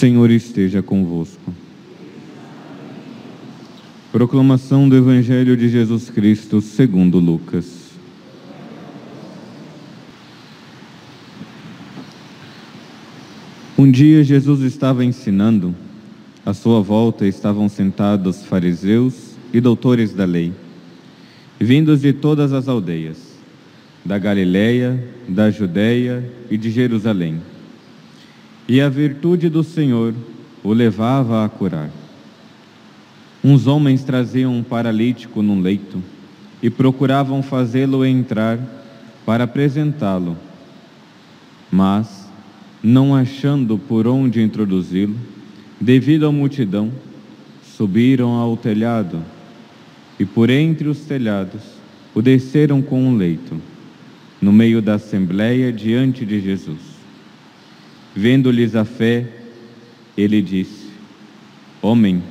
Senhor esteja convosco. Proclamação do Evangelho de Jesus Cristo segundo Lucas. Um dia Jesus estava ensinando, à sua volta estavam sentados fariseus e doutores da lei, vindos de todas as aldeias, da Galiléia, da Judéia e de Jerusalém. E a virtude do Senhor o levava a curar. Uns homens traziam um paralítico num leito e procuravam fazê-lo entrar para apresentá-lo. Mas, não achando por onde introduzi-lo, devido à multidão, subiram ao telhado e por entre os telhados o desceram com um leito, no meio da assembleia diante de Jesus. Vendo-lhes a fé, ele disse: Homem,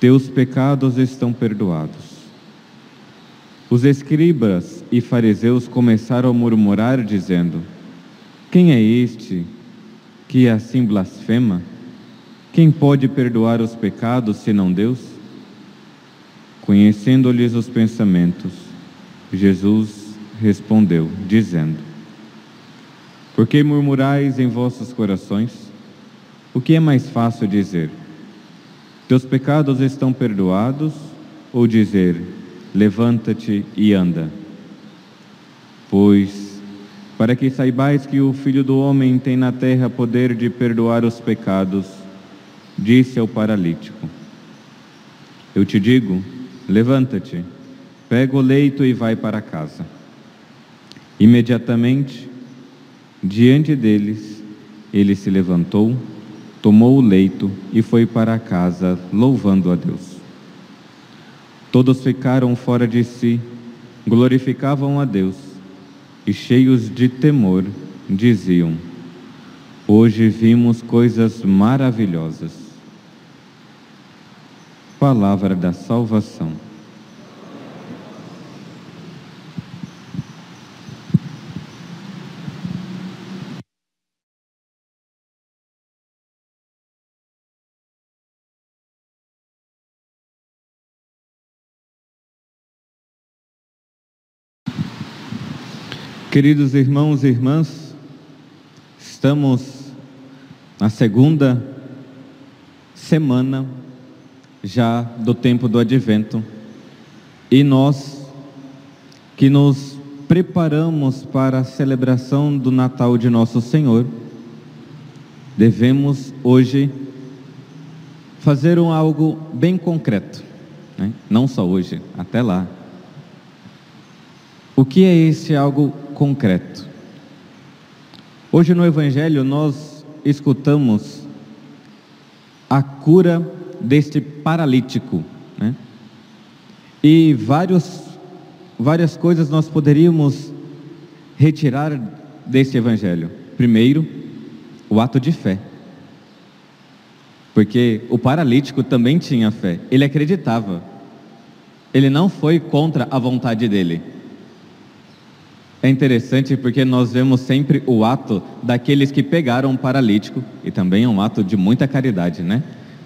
teus pecados estão perdoados. Os escribas e fariseus começaram a murmurar, dizendo: Quem é este que assim blasfema? Quem pode perdoar os pecados senão Deus? Conhecendo-lhes os pensamentos, Jesus respondeu, dizendo: Por que murmurais em vossos corações? O que é mais fácil dizer? Teus pecados estão perdoados? Ou dizer: Levanta-te e anda? Pois, para que saibais que o Filho do Homem tem na terra poder de perdoar os pecados, disse ao paralítico: Eu te digo, levanta-te, pega o leito e vai para casa. Imediatamente, diante deles, ele se levantou, tomou o leito e foi para casa, louvando a Deus. Todos ficaram fora de si, glorificavam a Deus e, cheios de temor, diziam: Hoje vimos coisas maravilhosas. Palavra da salvação. Queridos irmãos e irmãs, estamos na segunda semana já do tempo do advento e nós que nos preparamos para a celebração do Natal de Nosso Senhor, devemos hoje fazer um algo bem concreto, né? não só hoje, até lá. O que é esse algo concreto? Hoje no Evangelho nós escutamos a cura deste paralítico, né? E vários, várias coisas nós poderíamos retirar deste Evangelho. Primeiro, o ato de fé. Porque o paralítico também tinha fé, ele acreditava. Ele não foi contra a vontade dele. É interessante porque nós vemos sempre o ato daqueles que pegaram um paralítico, e também é um ato de muita caridade, né?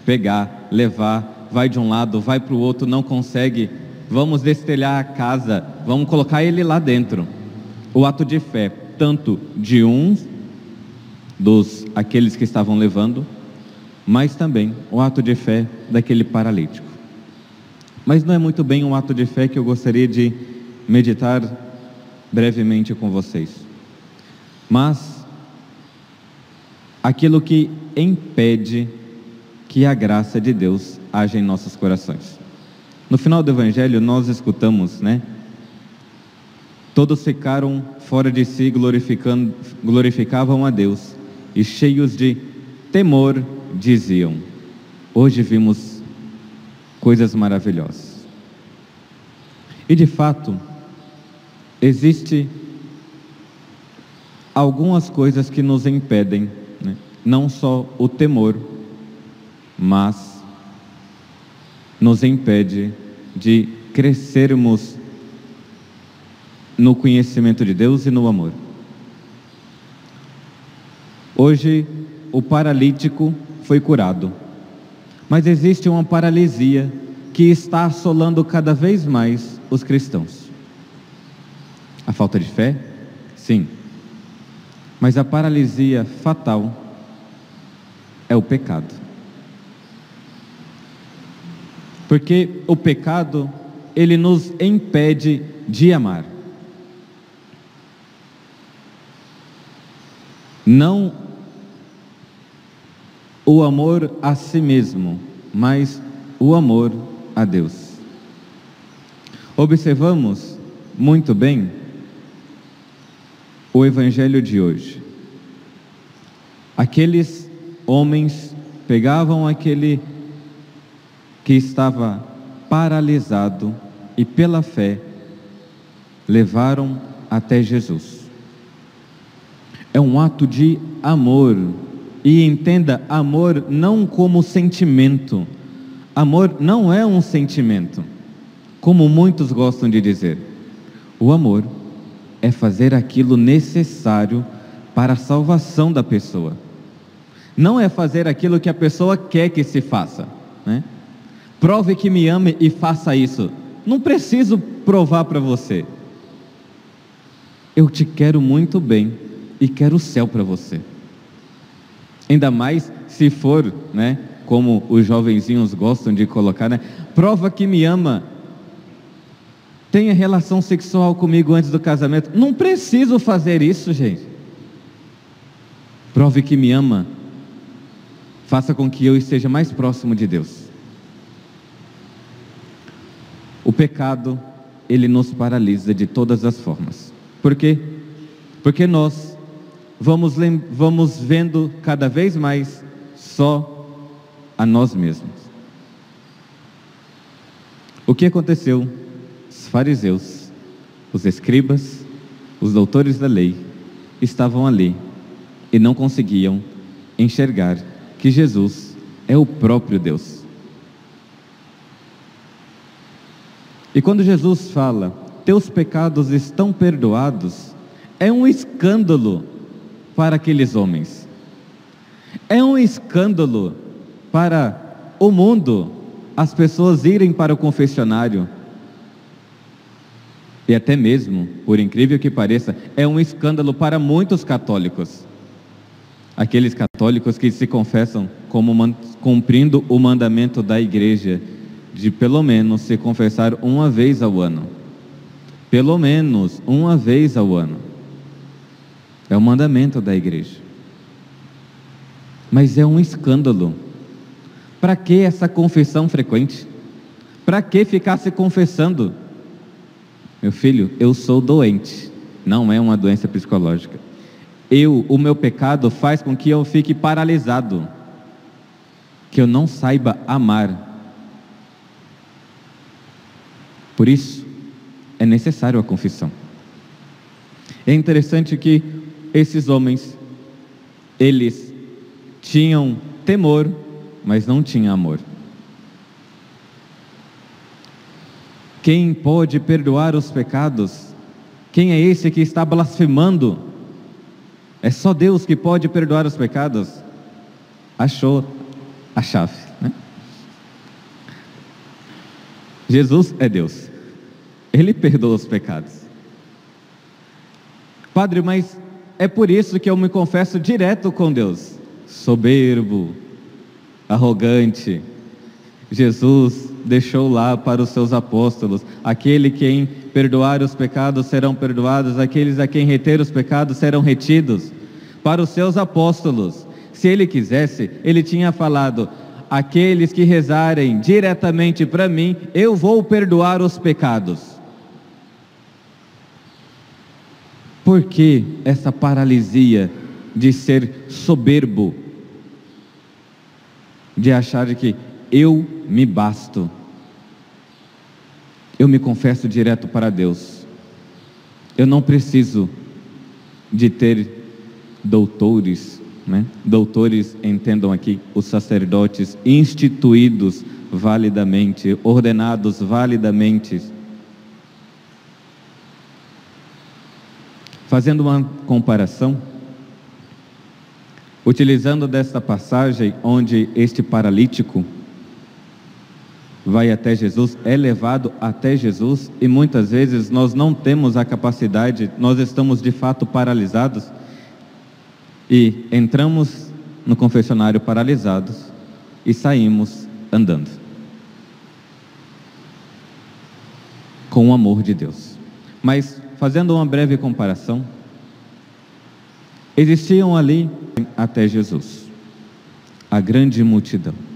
Pegar, levar, vai de um lado, vai para o outro, não consegue, vamos destelhar a casa, vamos colocar ele lá dentro. O ato de fé, tanto de uns dos aqueles que estavam levando, mas também o ato de fé daquele paralítico. Mas não é muito bem um ato de fé que eu gostaria de meditar brevemente com vocês. Mas aquilo que impede que a graça de Deus haja em nossos corações. No final do evangelho nós escutamos, né? Todos ficaram fora de si, glorificando, glorificavam a Deus e cheios de temor diziam: Hoje vimos coisas maravilhosas. E de fato, existe algumas coisas que nos impedem né, não só o temor, mas nos impede de crescermos no conhecimento de Deus e no amor. Hoje, o paralítico foi curado, mas existe uma paralisia que está assolando cada vez mais os cristãos. A falta de fé? Sim. Mas a paralisia fatal é o pecado. Porque o pecado, ele nos impede de amar. Não o amor a si mesmo, mas o amor a Deus. Observamos muito bem o evangelho de hoje. Aqueles homens pegavam aquele que estava paralisado e pela fé levaram até Jesus. É um ato de amor. E entenda, amor não como sentimento. Amor não é um sentimento, como muitos gostam de dizer. O amor é fazer aquilo necessário para a salvação da pessoa. Não é fazer aquilo que a pessoa quer que se faça. Né? Prove que me ame e faça isso. Não preciso provar para você. Eu te quero muito bem e quero o céu para você. Ainda mais se for, né, como os jovenzinhos gostam de colocar, né, prova que me ama. Tenha relação sexual comigo antes do casamento. Não preciso fazer isso, gente. Prove que me ama. Faça com que eu esteja mais próximo de Deus. O pecado, ele nos paralisa de todas as formas. Por quê? Porque nós vamos, vamos vendo cada vez mais só a nós mesmos. O que aconteceu? Fariseus, os escribas, os doutores da lei estavam ali e não conseguiam enxergar que Jesus é o próprio Deus. E quando Jesus fala, teus pecados estão perdoados, é um escândalo para aqueles homens. É um escândalo para o mundo as pessoas irem para o confessionário. E até mesmo, por incrível que pareça, é um escândalo para muitos católicos. Aqueles católicos que se confessam como cumprindo o mandamento da igreja de pelo menos se confessar uma vez ao ano. Pelo menos uma vez ao ano. É o mandamento da igreja. Mas é um escândalo. Para que essa confissão frequente? Para que ficar se confessando? Meu filho, eu sou doente. Não é uma doença psicológica. Eu, o meu pecado faz com que eu fique paralisado, que eu não saiba amar por isso, é necessário a confissão. É interessante que esses homens, eles tinham temor, mas não tinham amor. Quem pode perdoar os pecados? Quem é esse que está blasfemando? É só Deus que pode perdoar os pecados? Achou a chave. Né? Jesus é Deus. Ele perdoa os pecados. Padre, mas é por isso que eu me confesso direto com Deus. Soberbo, arrogante. Jesus deixou lá para os seus apóstolos: aquele quem perdoar os pecados serão perdoados, aqueles a quem reter os pecados serão retidos. Para os seus apóstolos, se ele quisesse, ele tinha falado: aqueles que rezarem diretamente para mim, eu vou perdoar os pecados. Por que essa paralisia de ser soberbo, de achar que eu me basto, eu me confesso direto para Deus, eu não preciso de ter doutores, né? doutores entendam aqui os sacerdotes instituídos validamente, ordenados validamente. Fazendo uma comparação, utilizando desta passagem onde este paralítico vai até Jesus, é levado até Jesus e muitas vezes nós não temos a capacidade, nós estamos de fato paralisados e entramos no confessionário paralisados e saímos andando. Com o amor de Deus. Mas fazendo uma breve comparação, existiam ali até Jesus a grande multidão.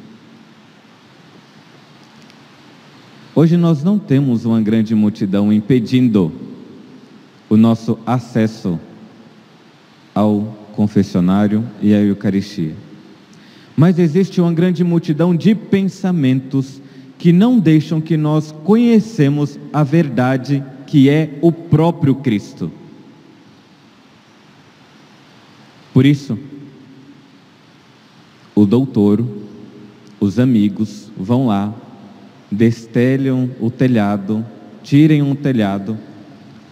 Hoje nós não temos uma grande multidão impedindo o nosso acesso ao confessionário e a Eucaristia. Mas existe uma grande multidão de pensamentos que não deixam que nós conhecemos a verdade que é o próprio Cristo. Por isso, o doutor, os amigos vão lá, destelham o telhado, tirem um telhado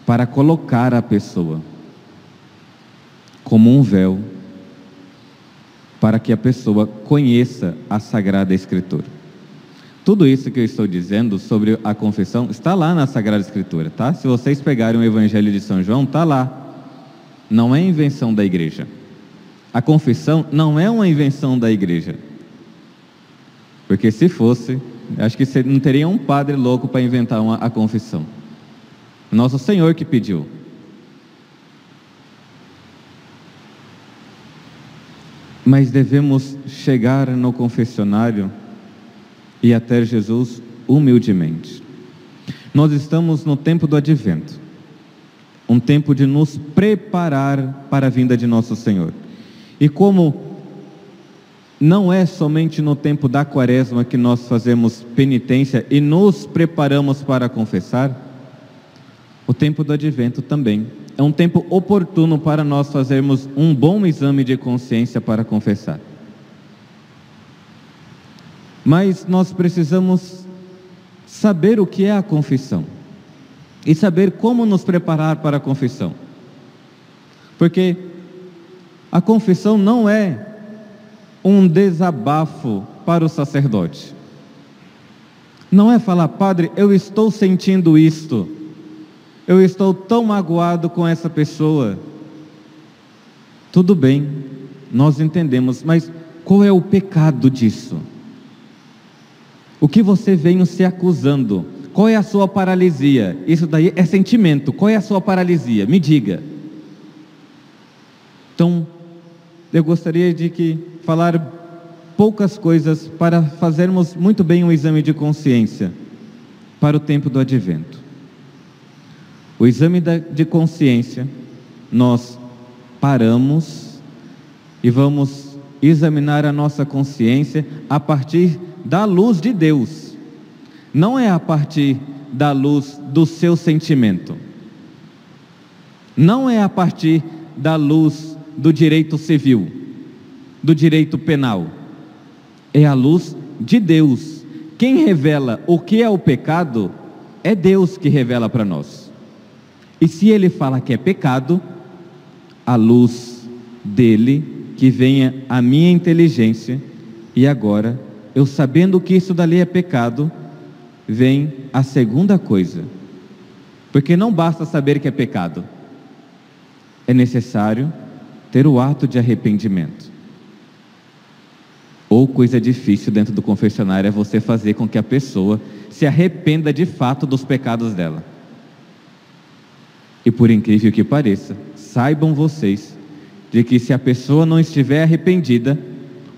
para colocar a pessoa como um véu para que a pessoa conheça a Sagrada Escritura. Tudo isso que eu estou dizendo sobre a confissão está lá na Sagrada Escritura, tá? Se vocês pegarem o Evangelho de São João, está lá. Não é invenção da igreja. A confissão não é uma invenção da igreja. Porque se fosse, acho que não teria um padre louco para inventar uma, a confissão. Nosso Senhor que pediu. Mas devemos chegar no confessionário e até Jesus humildemente. Nós estamos no tempo do advento, um tempo de nos preparar para a vinda de nosso Senhor. E como não é somente no tempo da quaresma que nós fazemos penitência e nos preparamos para confessar, o tempo do advento também é um tempo oportuno para nós fazermos um bom exame de consciência para confessar. Mas nós precisamos saber o que é a confissão e saber como nos preparar para a confissão. Porque a confissão não é um desabafo para o sacerdote. Não é falar, Padre, eu estou sentindo isto eu estou tão magoado com essa pessoa. Tudo bem, nós entendemos, mas qual é o pecado disso? O que você vem se acusando? Qual é a sua paralisia? Isso daí é sentimento. Qual é a sua paralisia? Me diga. Então, eu gostaria de que falar poucas coisas para fazermos muito bem um exame de consciência para o tempo do advento. O exame de consciência, nós paramos e vamos examinar a nossa consciência a partir da luz de Deus, não é a partir da luz do seu sentimento, não é a partir da luz do direito civil, do direito penal, é a luz de Deus. Quem revela o que é o pecado é Deus que revela para nós. E se ele fala que é pecado, a luz dele, que venha a minha inteligência, e agora, eu sabendo que isso dali é pecado, vem a segunda coisa. Porque não basta saber que é pecado, é necessário ter o ato de arrependimento. Ou coisa difícil dentro do confessionário é você fazer com que a pessoa se arrependa de fato dos pecados dela. E por incrível que pareça, saibam vocês de que se a pessoa não estiver arrependida,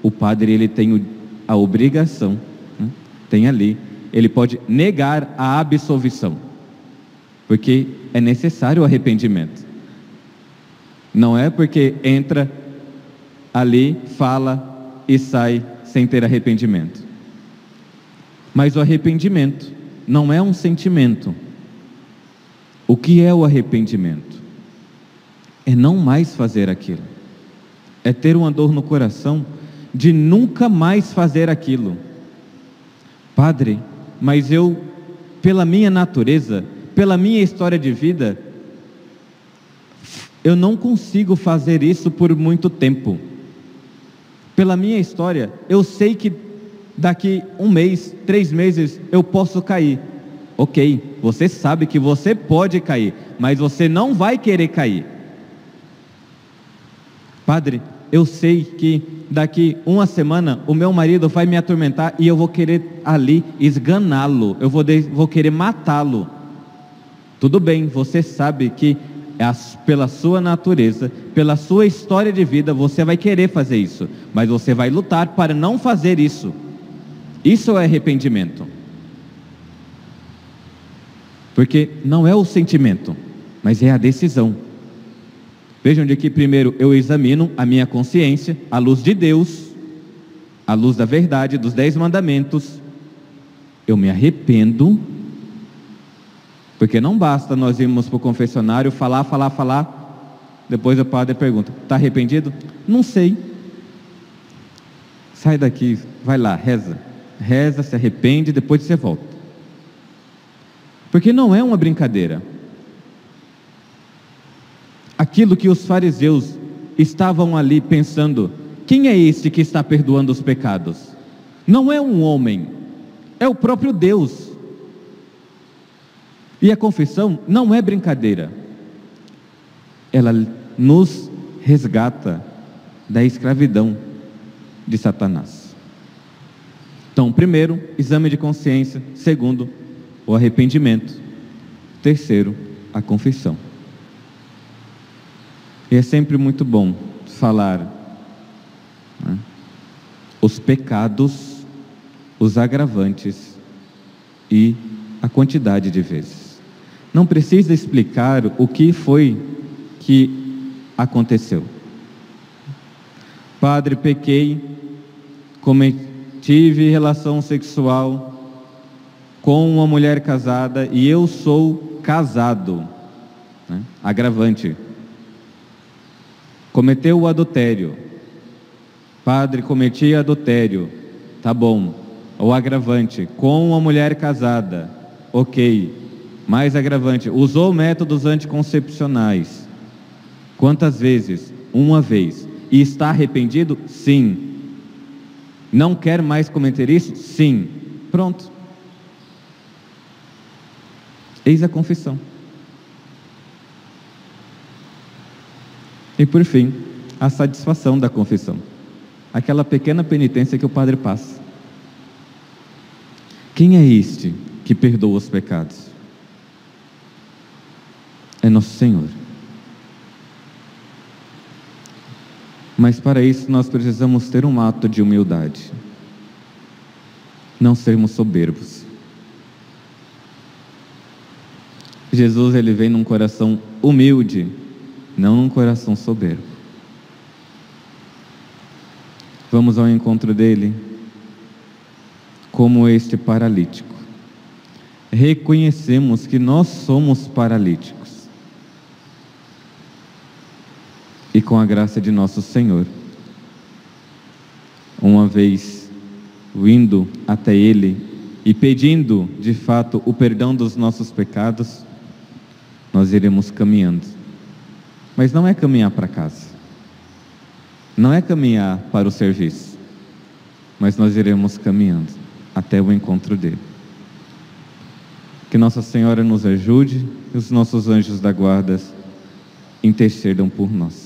o padre ele tem a obrigação, né? tem ali, ele pode negar a absolvição, porque é necessário o arrependimento. Não é porque entra ali, fala e sai sem ter arrependimento. Mas o arrependimento não é um sentimento, o que é o arrependimento? É não mais fazer aquilo. é ter uma dor no coração de nunca mais fazer aquilo. Padre, mas eu, pela minha natureza, pela minha história de vida, eu não consigo fazer isso por muito tempo. Pela minha história, eu sei que daqui um mês, três meses, eu posso cair. Ok, você sabe que você pode cair, mas você não vai querer cair. Padre, eu sei que daqui uma semana o meu marido vai me atormentar e eu vou querer ali esganá-lo, eu vou, de, vou querer matá-lo. Tudo bem, você sabe que pela sua natureza, pela sua história de vida, você vai querer fazer isso, mas você vai lutar para não fazer isso. Isso é arrependimento. Porque não é o sentimento, mas é a decisão. Vejam de que primeiro eu examino a minha consciência, à luz de Deus, à luz da verdade, dos dez mandamentos. Eu me arrependo, porque não basta nós irmos para o confessionário, falar, falar, falar. Depois o padre pergunta: está arrependido? Não sei. Sai daqui, vai lá, reza. Reza, se arrepende, depois você volta. Porque não é uma brincadeira aquilo que os fariseus estavam ali pensando: quem é este que está perdoando os pecados? Não é um homem, é o próprio Deus. E a confissão não é brincadeira, ela nos resgata da escravidão de Satanás. Então, primeiro, exame de consciência. Segundo, o arrependimento. Terceiro, a confissão. E é sempre muito bom falar né, os pecados, os agravantes e a quantidade de vezes. Não precisa explicar o que foi que aconteceu. Padre, pequei, tive relação sexual com uma mulher casada e eu sou casado. Né? Agravante cometeu o adultério. Padre, cometi adultério. Tá bom. O agravante, com uma mulher casada. Ok. Mais agravante, usou métodos anticoncepcionais. Quantas vezes? Uma vez. E está arrependido? Sim. Não quer mais cometer isso? Sim. Pronto. Eis a confissão. E por fim, a satisfação da confissão. Aquela pequena penitência que o padre passa. Quem é este que perdoa os pecados? É nosso Senhor. Mas para isso nós precisamos ter um ato de humildade. Não sermos soberbos. Jesus ele vem num coração humilde não num coração soberbo. Vamos ao encontro dele como este paralítico. Reconhecemos que nós somos paralíticos. E com a graça de nosso Senhor, uma vez vindo até Ele e pedindo de fato o perdão dos nossos pecados, nós iremos caminhando mas não é caminhar para casa. Não é caminhar para o serviço. Mas nós iremos caminhando até o encontro dele. Que Nossa Senhora nos ajude e os nossos anjos da guarda intercedam por nós.